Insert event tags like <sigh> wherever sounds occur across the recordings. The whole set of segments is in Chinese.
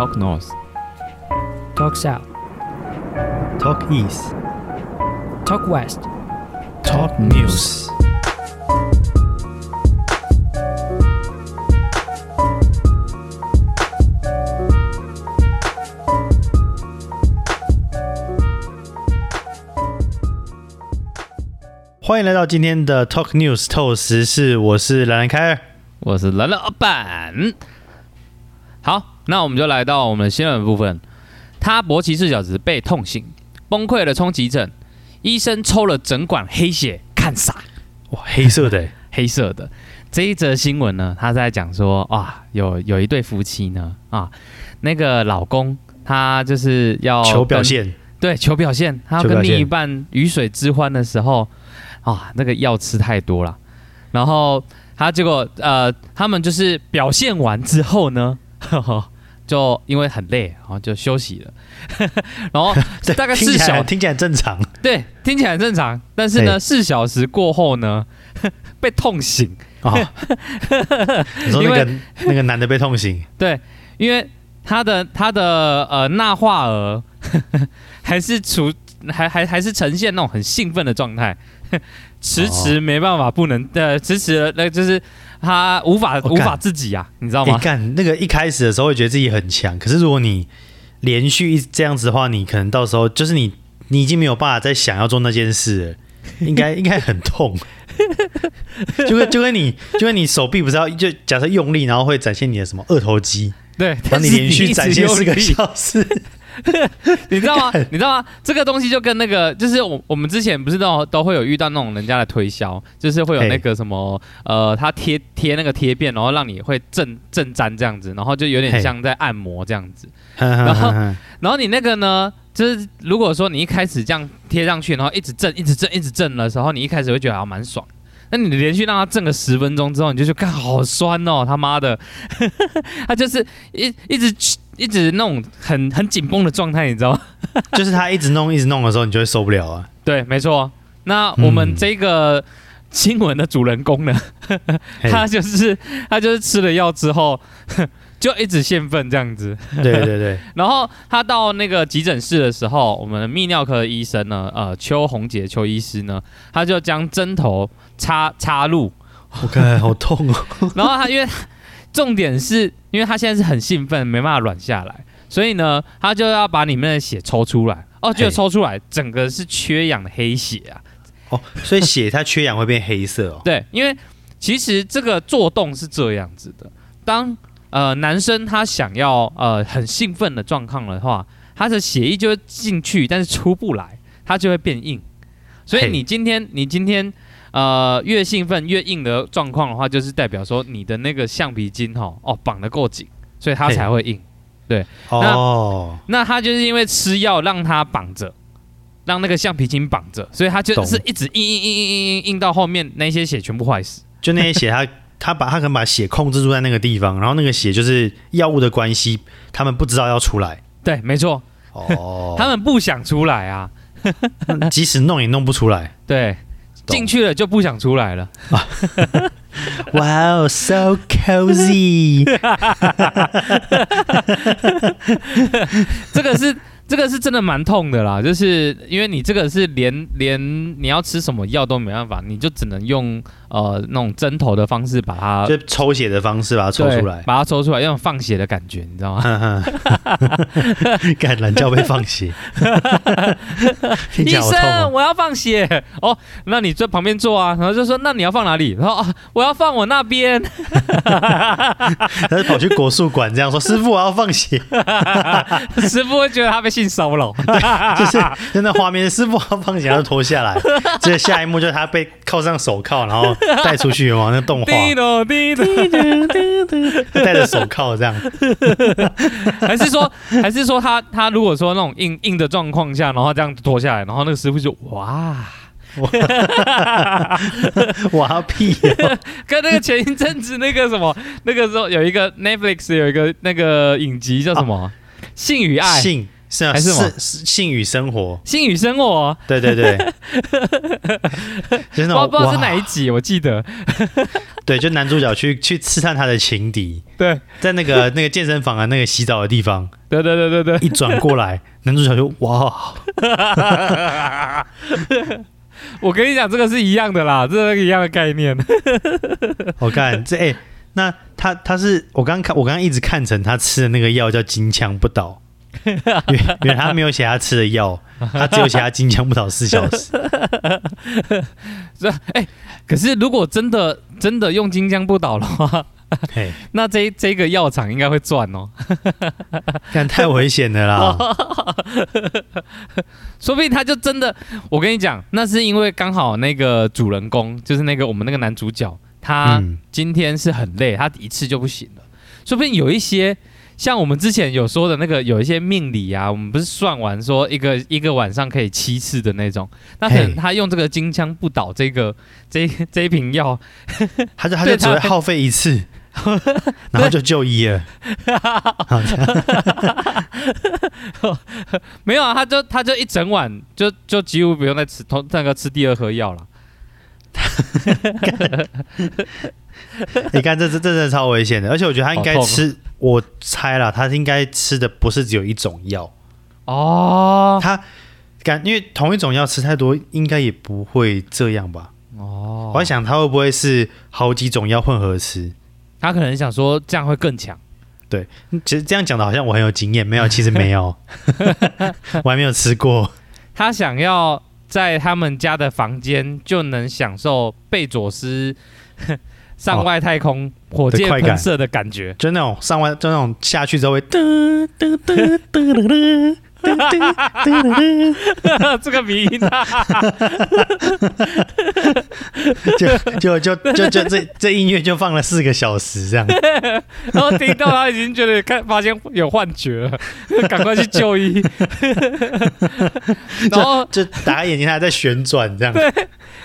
Talk North. Talk South, Talk East, Talk West. Talk News。欢迎来到今天的 Talk News 透时事，我是兰兰凯尔。我是兰兰老板。好，那我们就来到我们的新闻部分。他勃起四小时被痛醒，崩溃了冲急诊，医生抽了整管黑血，看傻，哇，黑色的欸，<laughs> 黑色的。这一则新闻呢，他在讲说啊，有有一对夫妻呢，啊，那个老公他就是要求表现，对，求表现，他要跟另一半鱼水之欢的时候，啊，那个药吃太多了，然后他结果呃，他们就是表现完之后呢，呵 <laughs> 呵就因为很累，然后就休息了，<laughs> 然后大概四小听起来正常。对，听起来很正常，但是呢，四小时过后呢，<laughs> 被痛醒，哦，<laughs> 你说那个那个男的被痛醒，对，因为他的他的呃钠化额还是处还还还是呈现那种很兴奋的状态，迟迟哦。没办法不能呃迟迟那就是他无法无法自己啊，你知道吗你吗？干那个一开始的时候会觉得自己很强，可是如果你连续一这样子的话，你可能到时候就是你你已经没有办法再想要做那件事了，<laughs> 应该应该很痛。就跟就跟你就跟你手臂不是要就假设用力，然后会展现你的什么二头肌，对，然后你连续展现四个小时，<laughs> 你知道吗？你知道吗？这个东西就跟那个，就是我我们之前不是都都会有遇到那种人家的推销，就是会有那个什么呃，他贴贴那个贴片，然后让你会震震粘这样子，然后就有点像在按摩这样子。然后然后你那个呢，就是如果说你一开始这样贴上去，然后一直震、一直震、一直震的时候，你一开始会觉得还蛮爽。那你连续让它震个十分钟之后，你就觉得干好酸哦，他妈的，<laughs> 他就是一一直一直那种很很紧绷的状态，你知道吗？<laughs> 就是他一直弄一直弄的时候，你就会受不了啊。对，没错。那我们嗯这个新闻的主人公呢，嘿他就是他就是吃了药之后，就一直兴奋这样子。对对对，<laughs> 然后他到那个急诊室的时候，我们的泌尿科的医生呢，呃，邱红杰邱医师呢，他就将针头插插入，我看好痛哦。<laughs> 然后他因为重点是因为他现在是很兴奋，没办法软下来，所以呢，他就要把里面的血抽出来。哦，就抽出来，整个是缺氧的黑血啊。哦，所以血它缺氧会变黑色哦。<laughs> 对，因为其实这个做动是这样子的，当呃男生他想要呃很兴奋的状况的话，他的血液就会进去，但是出不来，它就会变硬。所以你今天你今天呃越兴奋越硬的状况的话，就是代表说你的那个橡皮筋哈哦绑得够紧，所以它才会硬。哦，那他就是因为吃药让它绑着，让那个橡皮筋绑着，所以他就是一直硬硬硬硬硬硬硬到后面那些血全部坏死。就那些血它，它把他可能把血控制住在那个地方，然后那个血就是药物的关系，他们不知道要出来。对，没错，哦，<laughs> 他们不想出来啊，们 <laughs> 即使弄也弄不出来。对，进去了就不想出来了。<laughs> 哇哦，so cozy！<laughs> 这个是这个是真的蛮痛的啦，就是因为你这个是连连你要吃什么药都没办法，你就只能用呃那种针头的方式把它就抽血的方式把它抽出来。把它抽出来，用放血的感觉，你知道吗？<laughs> 干懒觉被放血，<laughs> 医生，哦。我要放血哦，那你在旁边坐啊，然后就说那你要放哪里？然后啊，我要放我那边，<laughs> 他就跑去国术馆这样说：“师傅，我要放血。师傅会觉得他被性骚扰。”就是就那画面，师傅要放血，他就脱下来。接着下一幕就是他被铐上手铐，然后 <laughs> 带出去往那动画，<laughs> 戴着手铐这样。<laughs> 还是说，还是说他他如果说那种硬硬的状况下，然后这样脱下来，然后那个师傅就哇，哇屁哦！跟那个前一阵子那个什么，那个时候有一个 Netflix 有一个那个影集叫什么？性与爱，性是啊，还是性与生活，性与生活，对对对，<laughs> 就是那种不知道不知道是哪一集，我记得。对，就男主角去去刺探他的情敌，对。在那个 <laughs> 那个健身房啊，那个洗澡的地方，对对对对对，一转过来，<laughs> 男主角就哇，我跟你讲，这个是一样的啦，这是一样的概念。我看这哎、那他他是我刚刚看，我刚刚一直看成他吃的那个药叫金枪不倒，原原来他没有写他吃的药，<laughs> 他只有写他金枪不倒四小时。<laughs> 这哎、可是如果真的真的用金枪不倒的话，<laughs> 那这这个药厂应该会赚哦。但太危险了啦！说不定他就真的，我跟你讲，那是因为刚好那个主人公，就是那个我们那个男主角，他嗯今天是很累，他一次就不行了。说不定有一些像我们之前有说的那个，有一些命理啊，我们不是算完说一个一个晚上可以七次的那种，那可能他用这个金枪不倒这个这这一瓶药，<laughs> 他就他就只会耗费一次，<laughs> 然后就就医了。<laughs> 没有啊，他就他就一整晚就就几乎不用再吃同那个吃第二颗药了。你看这这这真的超危险的，而且我觉得他应该吃，我猜了，他应该吃的不是只有一种药，哦他感因为同一种药吃太多，应该也不会这样吧？哦我在想他会不会是好几种药混合吃？他可能想说这样会更强。对其实这样讲的好像我很有经验，没有，其实没有，<laughs> 我还没有吃过。他想要在他们家的房间就能享受贝佐斯上外太空火箭喷射的感觉。就那种上外就那种下去之后会噔噔噔噔噔 <laughs> 这个鼻音啊，<laughs> 就就就就就这这音乐就放了四个小时这样。然后听到他已经觉得看发现有幻觉了，赶快去就医。<laughs> 然后就打开眼睛，他还在旋转这样。对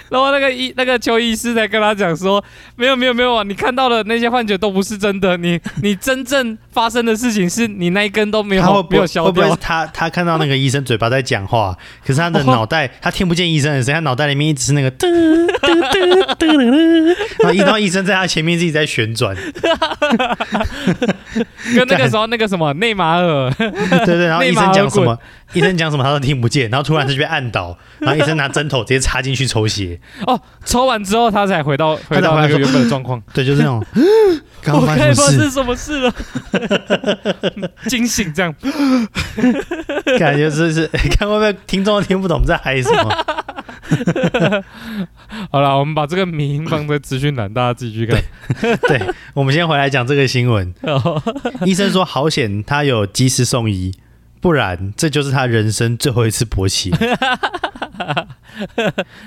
然后那个医那个邱医师在跟他讲说，没有没有没有啊，你看到的那些幻觉都不是真的，你你真正发生的事情是你那一根都没有没有消掉会不会。他他看到那个医生嘴巴在讲话，可是他的 <laughs> 脑袋他听不见医生的声音，他脑袋里面一直是那个噔噔噔噔噔，然后一到医生在他前面自己在旋转，跟那个时候那个什么内马尔，对对，然后医生讲什么，医生讲什么他都听不见，然后突然就被按倒，然后医生拿针头直接插进去抽血，哦，抽完之后他才回到回到那个原本的状况。对，就是那种刚我刚发生什么事，了？<laughs> 惊醒这样，感觉是是看会不会听众都听不懂在嗨什么。<laughs> 好了，我们把这个名放在资讯栏，大家自己去看。对，<laughs> 我们先回来讲这个新闻。哦医生说好险，他有及时送医，不然这就是他人生最后一次勃起。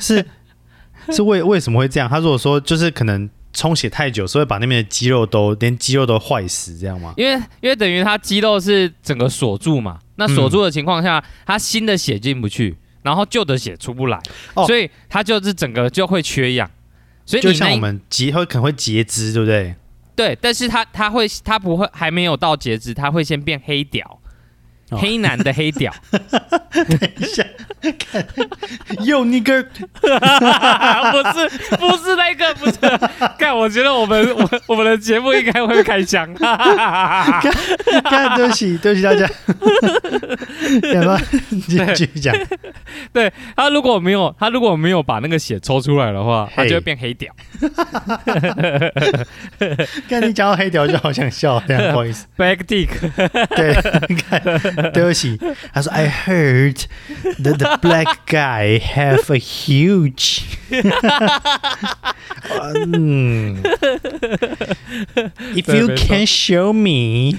是是为为什么会这样？他如果说就是可能充血太久，所以把那边的肌肉都连肌肉都坏死，这样吗？因为因为等于它肌肉是整个锁住嘛，那锁住的情况下，他新的血进不去，然后旧的血出不来，哦所以它就是整个就会缺氧。所以就像我们截会可能会截肢，对不对？对，但是它它会它不会还没有到截肢，它会先变黑屌，哦黑男的黑屌。<laughs> 等一下，又那个 <laughs> 不是不是那个不是，看我觉得我们我我们的节目应该会开枪，<laughs> 看，对不起，对不起大家。要不要继继续讲？对他如果没有他如果没有把那个血抽出来的话，他就会变黑屌。看你讲到黑屌，就好想笑，这样不好意思。Back dick，对，看，对不起。他说：“I heard that the black guy have a huge。嗯，If you can show me，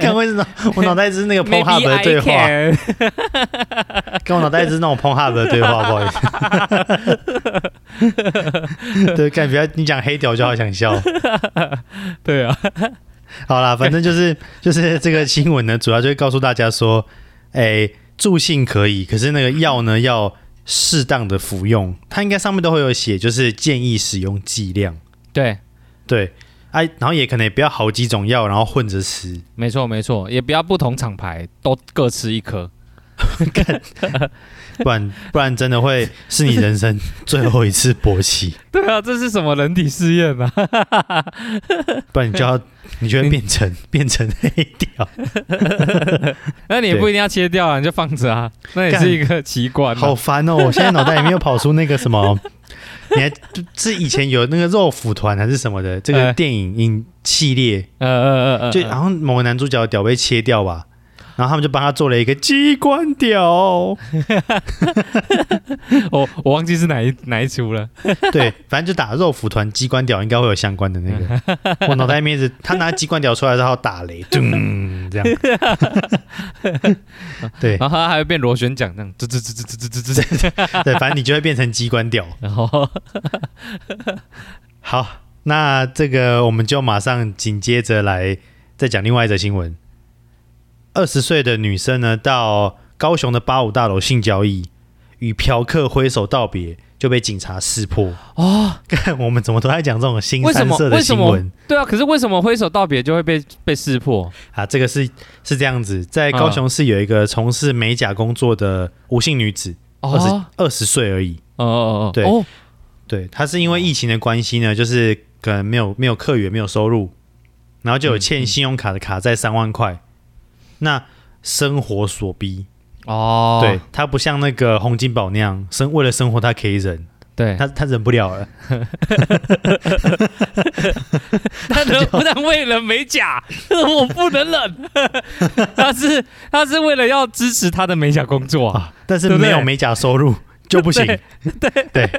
看为什么我脑袋是那个 p o n h u b 的对话，跟我脑袋是那种 p o n h u b 的对话，不好意思。对，感觉你讲黑屌就好想笑。对啊，<laughs> 好啦，反正就是 <laughs> 就是这个新闻呢，主要就是告诉大家说，哎，助兴可以，可是那个药呢要适当的服用，它应该上面都会有写，就是建议使用剂量。对，对，哎、然后也可能也不要好几种药，然后混着吃。没错没错，也不要不同厂牌都各吃一颗。<laughs> 不然 <laughs> 不然真的会是你人生 <laughs> 最后一次勃起，对啊，这是什么人体试验啊？<laughs> 不然你就要你就会变成变成黑屌，那你也不一定要切掉啊，你就放着啊，那也是一个奇观啊。好烦哦！我现在脑袋里面又跑出那个什么，你还是以前有那个肉腐团还是什么的这个哎电影影系列，呃呃呃呃，就好像某个男主角的屌被切掉吧。然后他们就帮他做了一个机关屌，我 <laughs> 我忘记是哪一哪一出了。<laughs> 对，反正就打肉蒲团机关屌，应该会有相关的那个。<laughs> 我脑袋里面是他拿机关屌出来之后打雷，咚，这样。对然后他还会变螺旋桨这样，吱吱吱吱吱吱吱吱。对，反正你就会变成机关屌。然后好，那这个我们就马上紧接着来再讲另外一则新闻。二十岁的女生呢，到高雄的八五大楼性交易，与嫖客挥手道别，就被警察识破。哦，<laughs> 看我们怎么都在讲这种新三色的新闻对啊，可是为什么挥手道别就会被被识破？啊？这个是是这样子，在高雄市有一个从事美甲工作的无姓女子，二十哦二十岁而已。哦哦哦，对哦对，她是因为疫情的关系呢，就是可能没有没有客源，没有收入，然后就有欠信用卡的卡债三万块。那生活所逼，哦，对他不像那个洪金宝那样，生为了生活他可以忍，对，他，他忍不了了。<laughs> 他能不能为了美甲，<laughs> 我不能忍。<laughs> 他是他是为了要支持他的美甲工作啊。啊，但是没有美甲收入就不行。对对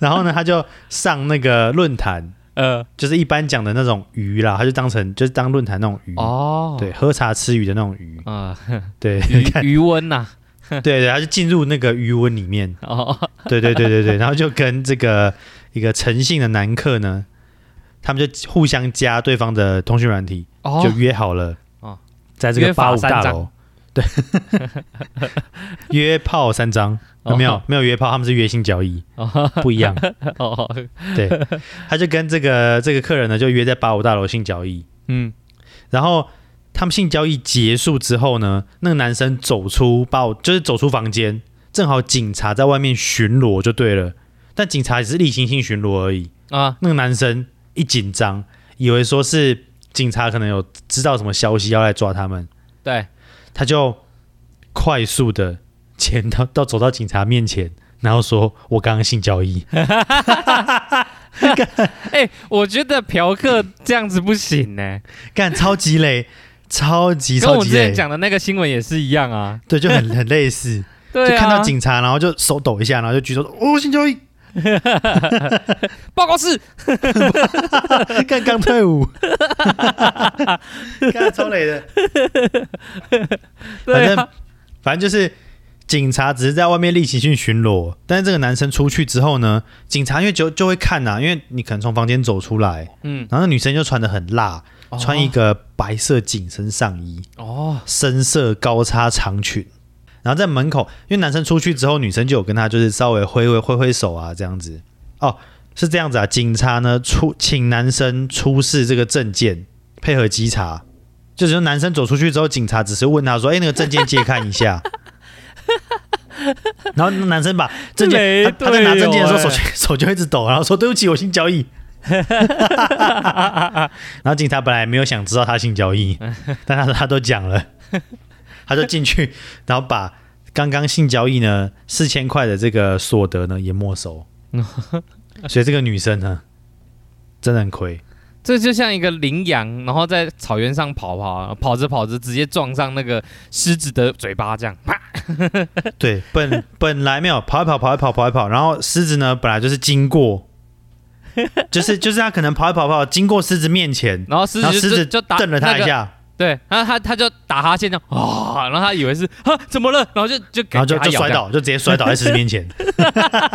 然后呢，他就上那个论坛，呃，就是一般讲的那种鱼啦，他就当成就是当论坛那种鱼。哦，对，喝茶吃鱼的那种鱼，啊，<laughs> 对，余看，余温呐，对 <laughs> 对，他就进入那个鱼温里面，<laughs> 哦，对对对对对，然后就跟这个一个诚信的男客呢，他们就互相加对方的通讯软体，哦。就约好了，哦。在这个八五大楼，对，<laughs> 约炮三张，哦。没有没有约炮，他们是约性交易，哦。不一样。<laughs> 哦，对，他就跟这个这个客人呢，就约在八五大楼性交易，嗯，然后他们性交易结束之后呢，那个男生走出八五，就是走出房间，正好警察在外面巡逻就对了，但警察只是例行性巡逻而已。啊，那个男生一紧张，以为说是警察可能有知道什么消息要来抓他们，对，他就快速的前到到走到警察面前，然后说：“我刚刚性交易。<laughs> <laughs> 哎，我觉得嫖客这样子不行呢，”干超级累，超级超级累跟我之前。讲的那个新闻也是一样啊。对，就很很类似，<laughs> 对啊，就看到警察，然后就手抖一下，然后就举手说：“哦，性交易，<laughs> 报告室，<laughs> 干刚退伍，<laughs> 干超累的。”反正对啊，反正就是警察只是在外面例行性巡逻，但是这个男生出去之后呢，警察因为就就会看呐、因为你可能从房间走出来，嗯，然后那女生就穿的很辣，哦。穿一个白色紧身上衣，哦，深色高叉长裙。然后在门口，因为男生出去之后，女生就有跟他就是稍微挥挥挥挥手啊，这样子。哦，是这样子啊。警察呢出请男生出示这个证件，配合稽查。就是说男生走出去之后，警察只是问他说：“哎，那个证件借看一下。<laughs> ”然后那男生把证件，雷他他在拿证件的时候，手就手就一直抖，然后说：“对不起，我性交易。” <laughs> 然后警察本来没有想知道他性交易，但他他都讲了，他就进去，<laughs> 然后把刚刚性交易呢四千块的这个所得呢也没收，<laughs> 所以这个女生呢真的很亏，这就像一个羚羊，然后在草原上跑跑，跑着跑着直接撞上那个狮子的嘴巴，这样，啪，<laughs> 对，本本来没有跑一跑跑一跑跑一跑，然后狮子呢本来就是经过，就是就是他可能跑一跑跑经过狮子面前，然后狮子狮子就瞪了他一那个下，对，然后他他就打哈欠这样，啊，然后他以为是啊怎么了，然后就就然后就就摔倒，就直接摔倒在狮子面前。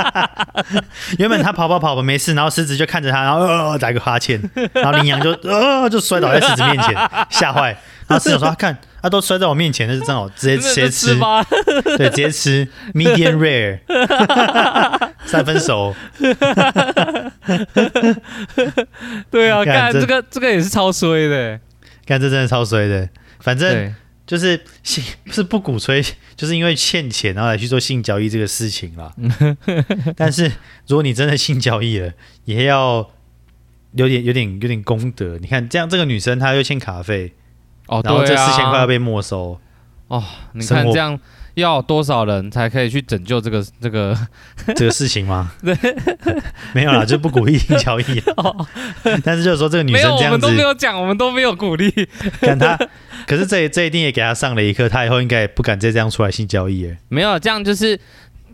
<laughs> 原本他跑跑跑吧没事，然后狮子就看着他，然后呃打一个哈欠，然后羚羊就呃就摔倒在狮子面前，吓坏。然后狮子说：“啊看，他、都摔在我面前，那是正好直接直接吃，吧，对，直接吃 <laughs> medium rare，<laughs> 三分熟。对啊，看这个这个也是超衰的，看这真的超衰的。反正，就是性是不鼓吹，就是因为欠钱然后来去做性交易这个事情啦。<laughs> 但是如果你真的性交易了，也要有点有点有点功德。你看这样，这个女生她又欠卡费，哦，然后这四千块要被没收，哦，你看这样要多少人才可以去拯救这个这个？<laughs> 这个事情吗？<laughs> <laughs> 没有啦，就不鼓励性交易啦。但是就是说这个女生这样子我们都没有讲，我们都没有鼓励。但她，可是这这一定也给她上了一课，她以后应该也不敢再这样出来性交易哎。没有，这样就是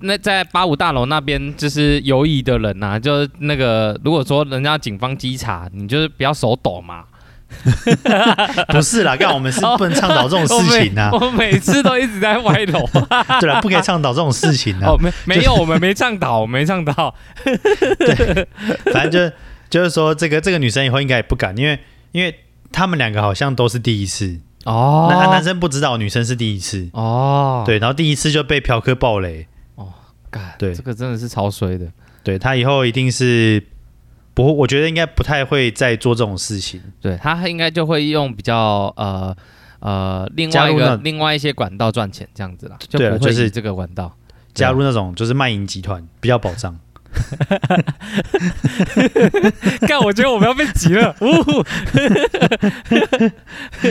那在八五大楼那边就是游移的人呐、就是那个如果说人家警方稽查，你就是不要手抖嘛。<laughs> 不是啦，干我们是不能倡导这种事情啊我。每 <laughs> 我每次都一直在歪楼。<laughs> 对了，不可以倡导这种事情啊哦，。没没有，我们没倡导，我没倡导。对反正就就是说，这个这个女生以后应该也不敢，因为因为他们两个好像都是第一次，哦那男生不知道女生是第一次，哦，对，然后第一次就被嫖客暴雷哦，干，对这个真的是超衰的。对他以后一定是不，我觉得应该不太会再做这种事情。对他应该就会用比较呃呃另外一个另外一些管道赚钱这样子啦，就对了就是不会以这个管道。加入那种就是卖淫集团比较保障。<laughs> 干，我觉得我们要被急了。呜，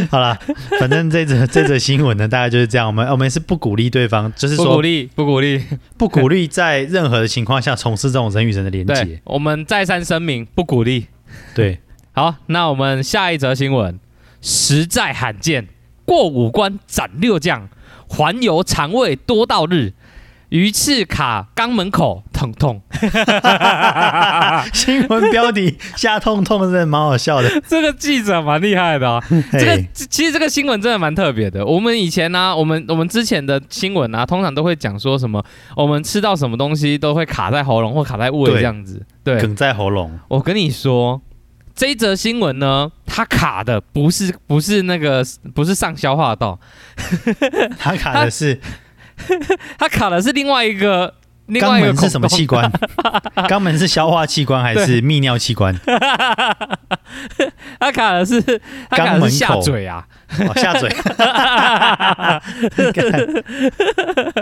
<laughs> 好了，反正这则 <laughs> 这则新闻呢，大概就是这样。我们我们是不鼓励对方，就是说不鼓励，不鼓励。不鼓励在任何的情况下从事这种人与人的连接。，我们再三声明，不鼓励。对，好，那我们下一则新闻，实在罕见，过五关斩六将，环游肠胃多到日，鱼翅卡肛门口，疼痛。<laughs> 新闻标题下痛痛真的蛮好笑的。<laughs> 这个记者蛮厉害的啊、这个其实这个新闻真的蛮特别的。我们以前呢、我们我们之前的新闻啊，通常都会讲说什么，我们吃到什么东西都会卡在喉咙或卡在胃这样子。对，梗在喉咙，我跟你说，这一则新闻呢，它卡的不是不是那个不是上消化道，<laughs> 它卡的是它卡的是另外一个肛门是什么器官？<laughs> 肛门是消化器官还是泌尿器官？<laughs> 他卡的是肛门下嘴啊。哦，下嘴。干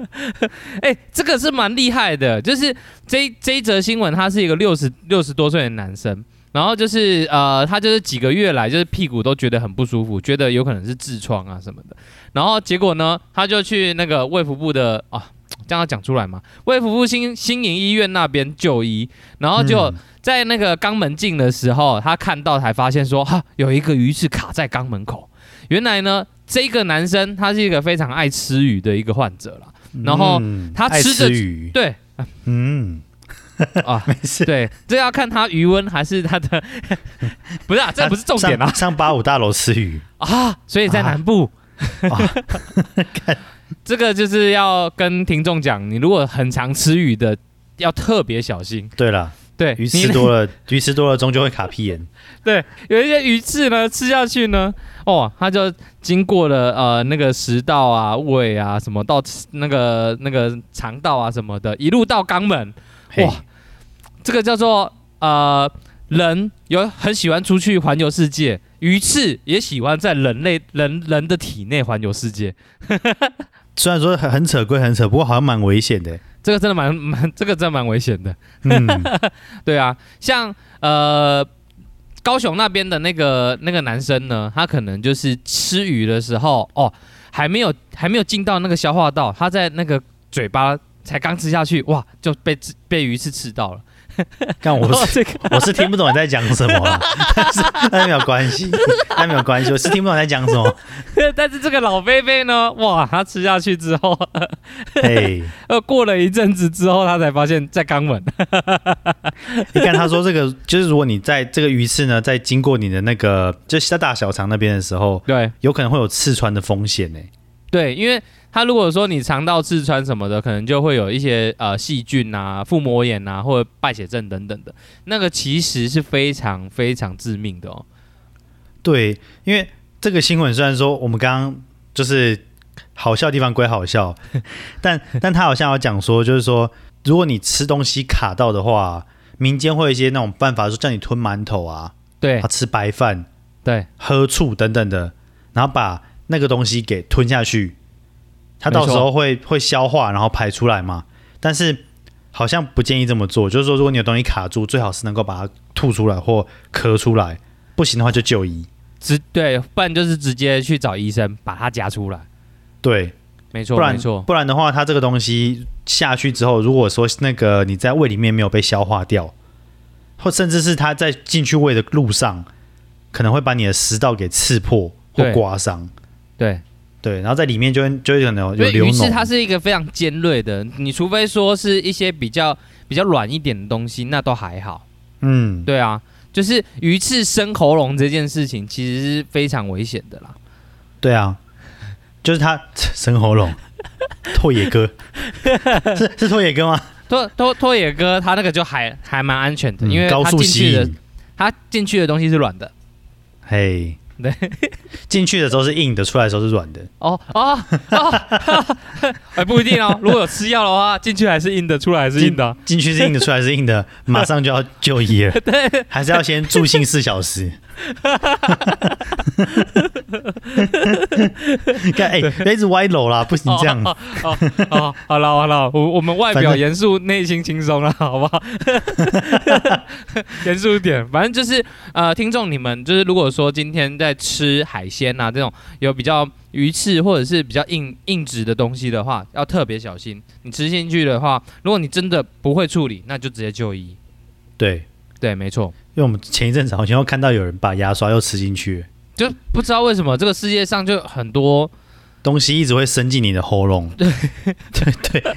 <laughs> 哎、这个是蛮厉害的，就是这这一则新闻，他是一个六十六十多岁的男生，然后就是呃，他就是几个月来就是屁股都觉得很不舒服，觉得有可能是痔疮啊什么的，然后结果呢，他就去那个卫福部的啊，这样要讲出来嘛，为福部新新营医院那边就医，然后就嗯。在那个肛门镜的时候，他看到才发现说，哈，有一个鱼刺卡在肛门口，原来呢。这个男生他是一个非常爱吃鱼的一个患者啦，然后他吃的吃鱼，对。嗯，<laughs> 啊，没事。对，这要看他余温还是他的，<laughs> 不是啊，这不是重点啊。上上八五大楼吃鱼，啊，所以在南部，啊 <laughs> 这个就是要跟听众讲，你如果很常吃鱼的，要特别小心。对了，对，鱼吃多了，<laughs> 鱼吃多了终究会卡屁眼。<laughs> 对，有一些鱼刺呢，吃下去呢，哦，它就经过了呃那个食道啊、胃啊什么到那个那个肠道啊什么的，一路到肛门，哇，这个叫做呃，人有很喜欢出去环游世界，鱼刺也喜欢在人类人人的体内环游世界。虽然说很很扯归很扯，不过好像蛮危险的。这个真的蛮蛮，<laughs> 这个真的蛮危险的。嗯，<laughs> 对啊，像呃高雄那边的那个那个男生呢，他可能就是吃鱼的时候，哦，还没有还没有进到那个消化道，他在那个嘴巴才刚吃下去，哇，就被被鱼刺刺到了。<laughs> 但我哦是这个我是听不懂你在讲什么啊，但是那没有关系，但没有关系，我是听不懂你在讲什么。<laughs> 但是这个老贝贝呢，哇，他吃下去之后，嘿，<laughs> 呃，过了一阵子之后，他才发现，在肛门。你看他说这个，就是如果你在这个鱼刺呢，在经过你的那个就是在大小肠那边的时候，对有可能会有刺穿的风险呢。对，因为他如果说你肠道痔疮什么的，可能就会有一些呃细菌啊、腹膜炎啊，或者败血症等等的，那个其实是非常非常致命的哦。对，因为这个新闻虽然说我们刚刚就是好笑的地方归好笑，<laughs> 但但他好像有讲说，就是说如果你吃东西卡到的话，民间会有一些那种办法，说叫你吞馒头啊，对。啊吃白饭、对。喝醋等等的，然后把那个东西给吞下去，它到时候会会消化，然后排出来嘛。但是好像不建议这么做，就是说如果你有东西卡住，最好是能够把它吐出来或咳出来，不行的话就就医。直对，不然就是直接去找医生把它夹出来。对，没错，不然没错，不然的话，它这个东西下去之后，如果说那个你在胃里面没有被消化掉，或甚至是它在进去胃的路上，可能会把你的食道给刺破或刮伤。对。对，然后在里面就会就会可能有因为流。鱼翅它是一个非常尖锐的，你除非说是一些比较比较软一点的东西，那都还好。嗯，对啊，就是鱼翅生喉咙这件事情，其实是非常危险的啦。对啊，就是它 <laughs> 生喉咙，拓野哥 <laughs> 是是拓野哥吗？拓拓拓野哥他那个就还还蛮安全的，嗯因为他高速吸进去的引，他进去的东西是软的。嘿，对，进去的时候是硬的，出来的时候是软的。哦哦哦，<laughs> 哎不一定哦，如果有吃药的话，进去还是硬的，出来还是硬的啊。进去是硬的，出来是硬的，马上就要就医了。<laughs> 对，还是要先住进四小时。<laughs> 看，哎、不要一直歪楼啦，不行这样。哦哦哦，好了好了，我我们外表严肃，内心轻松了，好不好？<laughs> 严肃一点，反正就是呃，听众你们就是如果说今天在吃海鲜啊这种有比较鱼翅或者是比较硬硬质的东西的话，要特别小心。你吃进去的话，如果你真的不会处理，那就直接就医。对，对，没错，因为我们前一阵子好像又看到有人把牙刷又吃进去，就不知道为什么这个世界上就很多东西一直会伸进你的喉咙。对对对，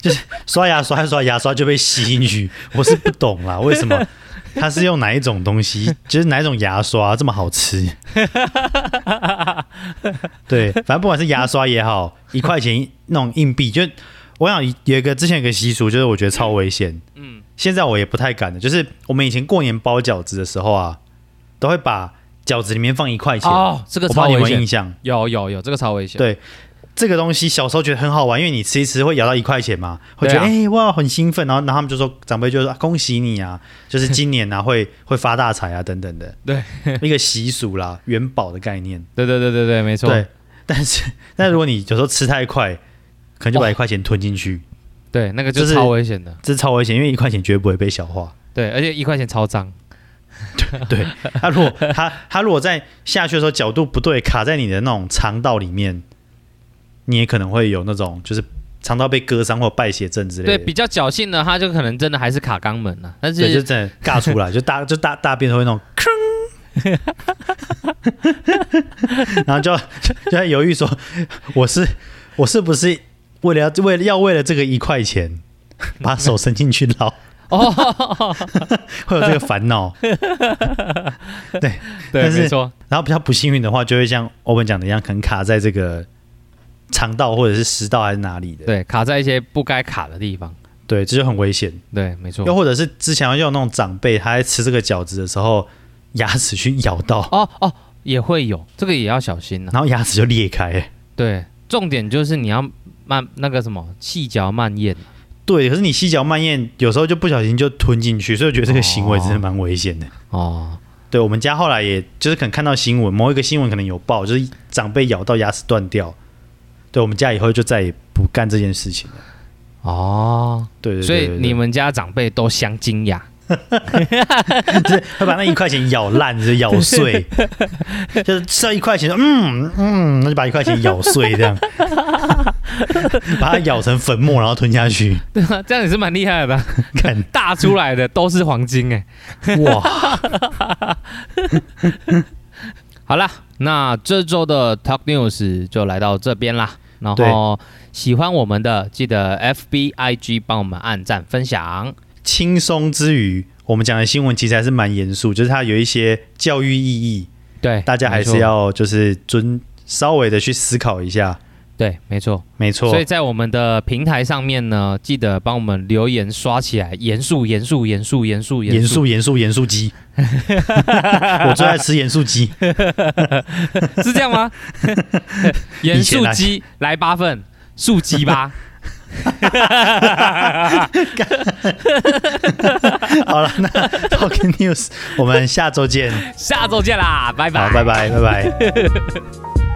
就是刷牙刷一刷牙刷就被吸进去，我是不懂啦，为什么？它是用哪一种东西？就是哪一种牙刷这么好吃？对，反正不管是牙刷也好，一块钱那种硬币，就我想有一个之前有一个习俗，就是我觉得超危险。嗯现在我也不太敢了，就是我们以前过年包饺子的时候啊，都会把饺子里面放一块钱。哦，这个我不知超有没有印，象？有有有，这个超危险。对，这个东西小时候觉得很好玩，因为你吃一吃会咬到一块钱嘛，会觉得哎、对啊哇很兴奋，然后然后他们就说长辈就说、啊恭喜你啊，就是今年啊会会发大财啊等等的，对，一个习俗啦，元宝的概念。对对对对对，没错。对，但是 <laughs> 但如果你有时候吃太快，可能就把一块钱吞进去，对，那个就就是超危险的。这是超危险，因为一块钱绝对不会被消化。对，而且一块钱超脏。<laughs> 对，他如果他他如果在下去的时候角度不对，卡在你的那种肠道里面，你也可能会有那种就是肠道被割伤或败血症之类的对，比较侥幸的，他就可能真的还是卡肛门了。但是，就真的尬出来，就大 <laughs> 就大大便都会那种吭，<laughs> 然后就就就在犹豫说，我是我是不是为了要为了要为了这个一块钱，<laughs> 把手伸进去捞，哦，<laughs> 会有这个烦恼。<laughs> 对，但是没错，然后比较不幸运的话，就会像欧文讲的一样，可能卡在这个肠道或者是食道还是哪里的。对，卡在一些不该卡的地方。对，这就很危险。对，没错又。或者是之前用那种长辈，他在吃这个饺子的时候，牙齿去咬到，哦哦，也会有，这个也要小心呐。然后牙齿就裂开。对，重点就是你要慢那个什么细嚼慢咽。对，可是你细嚼慢咽，有时候就不小心就吞进去，所以我觉得这个行为真的蛮危险的。哦，对，我们家后来也就是可能看到新闻，某一个新闻可能有报，就是长辈咬到牙齿断掉。对，我们家以后就再也不干这件事情了。哦，对对对所以你们家长辈都镶金牙。<laughs> 就是会把那一块钱咬烂，就是咬碎，<laughs> 就是吃到一块钱，嗯嗯，那就把一块钱咬碎，这样，把它咬成粉末，然后吞下去。对啊，这样也是蛮厉害的，看，<laughs> 大出来的都是黄金哎。哇，好啦，那这周的 Talk News 就来到这边啦。然后喜欢我们的，记得 F B I G 帮我们按赞分享。轻松之余，我们讲的新闻其实还是蛮严肃，就是它有一些教育意义，对，大家还是要就是尊稍微的去思考一下。对，没错。没错所以，在我们的平台上面呢，记得帮我们留言刷起来，严肃、严肃、严肃、严肃、严肃严肃严肃鸡，<laughs> 我最爱吃严肃鸡。<laughs> 是这样吗？<laughs> 严肃鸡来八份，素鸡吧。<laughs> 好了，那 Talking News，我们下周见。下周见啦，拜拜，好，拜拜，拜拜。<laughs>